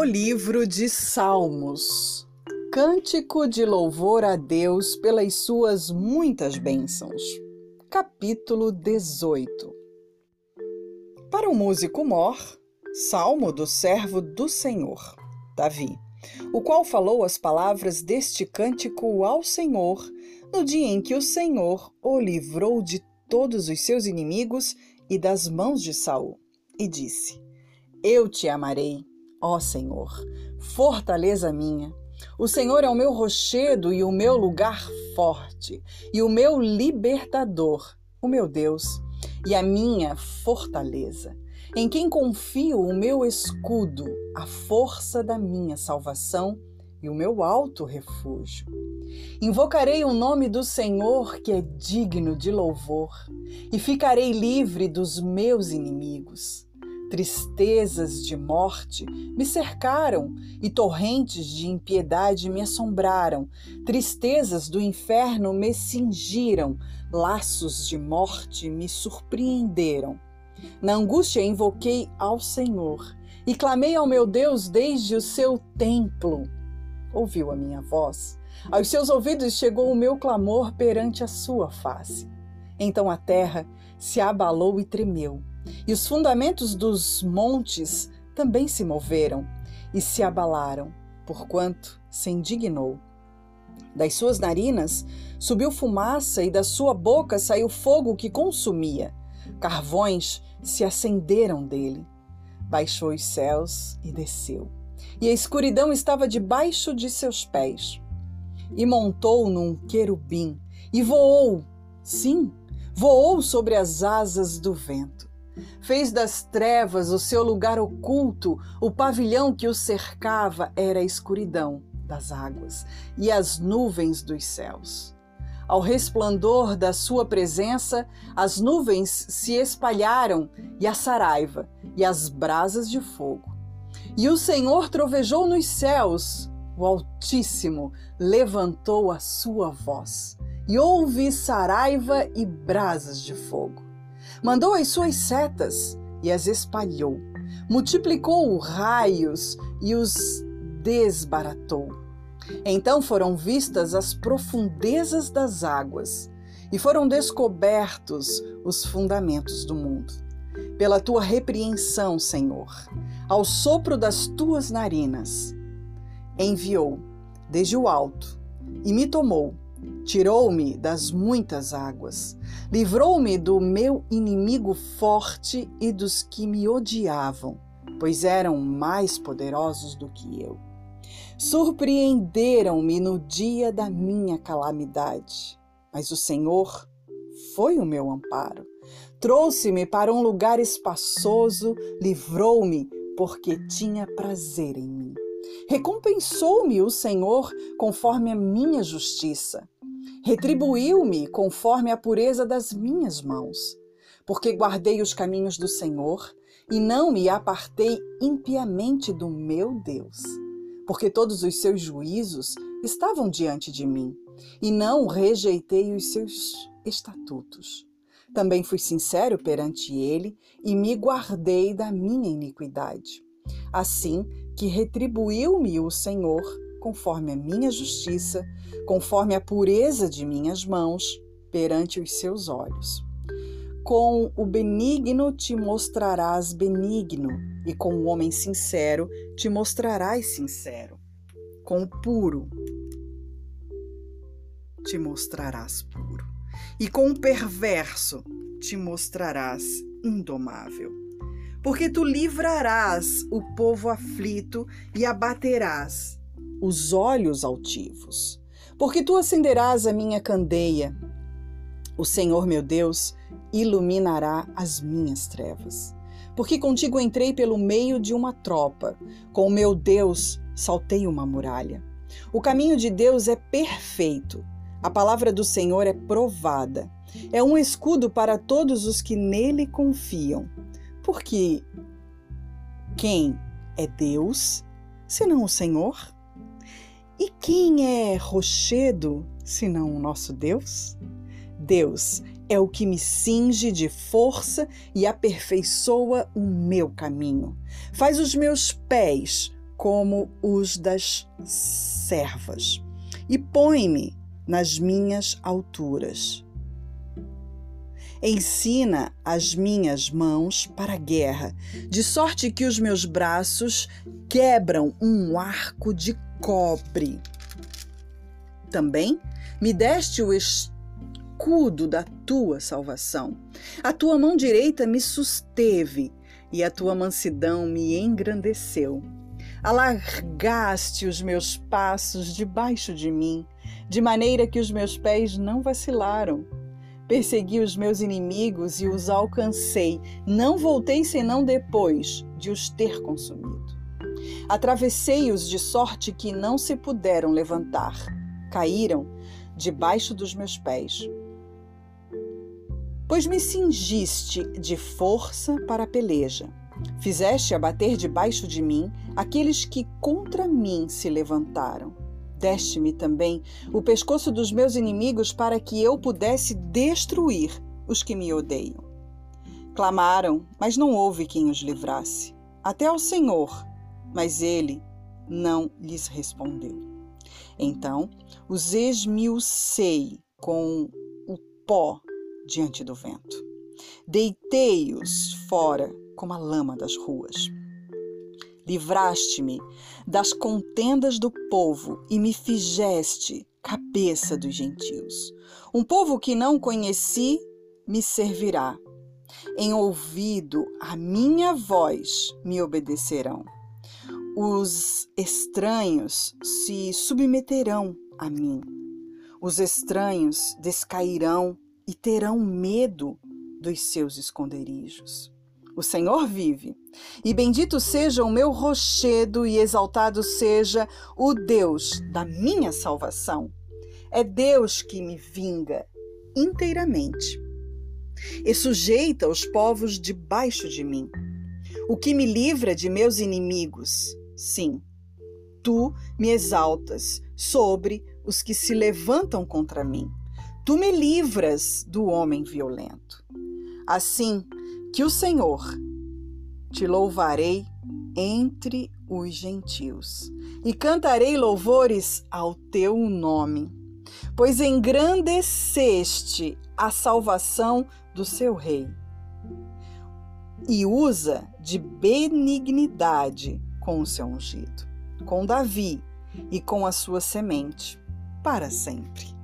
O livro de Salmos. Cântico de louvor a Deus pelas suas muitas bênçãos. Capítulo 18. Para o músico mor, Salmo do servo do Senhor, Davi, o qual falou as palavras deste cântico ao Senhor no dia em que o Senhor o livrou de todos os seus inimigos e das mãos de Saul, e disse: Eu te amarei Ó Senhor, fortaleza minha, o Senhor é o meu rochedo e o meu lugar forte, e o meu libertador, o meu Deus, e a minha fortaleza, em quem confio o meu escudo, a força da minha salvação e o meu alto refúgio. Invocarei o nome do Senhor, que é digno de louvor, e ficarei livre dos meus inimigos. Tristezas de morte me cercaram e torrentes de impiedade me assombraram. Tristezas do inferno me cingiram, laços de morte me surpreenderam. Na angústia invoquei ao Senhor e clamei ao meu Deus desde o seu templo. Ouviu a minha voz. Aos seus ouvidos chegou o meu clamor perante a sua face. Então a terra se abalou e tremeu e os fundamentos dos montes também se moveram e se abalaram, porquanto se indignou. Das suas narinas subiu fumaça e da sua boca saiu fogo que consumia. Carvões se acenderam dele. Baixou os céus e desceu. E a escuridão estava debaixo de seus pés. E montou num querubim e voou, sim, voou sobre as asas do vento Fez das trevas o seu lugar oculto, o pavilhão que o cercava era a escuridão das águas e as nuvens dos céus. Ao resplandor da sua presença, as nuvens se espalharam e a saraiva e as brasas de fogo. E o Senhor trovejou nos céus, o Altíssimo levantou a sua voz, e houve saraiva e brasas de fogo. Mandou as suas setas e as espalhou. Multiplicou raios e os desbaratou. Então foram vistas as profundezas das águas e foram descobertos os fundamentos do mundo. Pela tua repreensão, Senhor, ao sopro das tuas narinas, enviou desde o alto e me tomou Tirou-me das muitas águas, livrou-me do meu inimigo forte e dos que me odiavam, pois eram mais poderosos do que eu. Surpreenderam-me no dia da minha calamidade, mas o Senhor foi o meu amparo. Trouxe-me para um lugar espaçoso, livrou-me, porque tinha prazer em mim. Recompensou-me o Senhor conforme a minha justiça Retribuiu-me conforme a pureza das minhas mãos, porque guardei os caminhos do Senhor e não me apartei impiamente do meu Deus, porque todos os seus juízos estavam diante de mim e não rejeitei os seus estatutos. Também fui sincero perante ele e me guardei da minha iniquidade. Assim que retribuiu-me o Senhor conforme a minha justiça, conforme a pureza de minhas mãos perante os seus olhos. Com o benigno te mostrarás benigno, e com o homem sincero te mostrarás sincero. Com o puro te mostrarás puro, e com o perverso te mostrarás indomável. Porque tu livrarás o povo aflito e abaterás os olhos altivos. Porque tu acenderás a minha candeia. O Senhor meu Deus iluminará as minhas trevas. Porque contigo entrei pelo meio de uma tropa, com o meu Deus saltei uma muralha. O caminho de Deus é perfeito, a palavra do Senhor é provada. É um escudo para todos os que nele confiam. Porque quem é Deus, senão o Senhor? E quem é rochedo, senão o nosso Deus? Deus é o que me cinge de força e aperfeiçoa o meu caminho. Faz os meus pés como os das servas, e põe-me nas minhas alturas. Ensina as minhas mãos para a guerra, de sorte que os meus braços quebram um arco de cobre. Também me deste o escudo da tua salvação. A tua mão direita me susteve e a tua mansidão me engrandeceu. Alargaste os meus passos debaixo de mim, de maneira que os meus pés não vacilaram. Persegui os meus inimigos e os alcancei. Não voltei senão depois de os ter consumido. Atravessei-os de sorte que não se puderam levantar. Caíram debaixo dos meus pés. Pois me cingiste de força para a peleja. Fizeste abater debaixo de mim aqueles que contra mim se levantaram. Deste-me também o pescoço dos meus inimigos para que eu pudesse destruir os que me odeiam. Clamaram, mas não houve quem os livrasse. Até ao Senhor, mas ele não lhes respondeu. Então os esmiucei com o pó diante do vento. Deitei-os fora como a lama das ruas. Livraste-me das contendas do povo e me fizeste cabeça dos gentios. Um povo que não conheci me servirá. Em ouvido a minha voz me obedecerão. Os estranhos se submeterão a mim. Os estranhos descairão e terão medo dos seus esconderijos. O Senhor vive. E bendito seja o meu rochedo e exaltado seja o Deus da minha salvação. É Deus que me vinga inteiramente e sujeita os povos debaixo de mim. O que me livra de meus inimigos. Sim, tu me exaltas sobre os que se levantam contra mim. Tu me livras do homem violento. Assim, que o Senhor te louvarei entre os gentios e cantarei louvores ao teu nome, pois engrandeceste a salvação do seu rei e usa de benignidade com o seu ungido, com Davi e com a sua semente para sempre.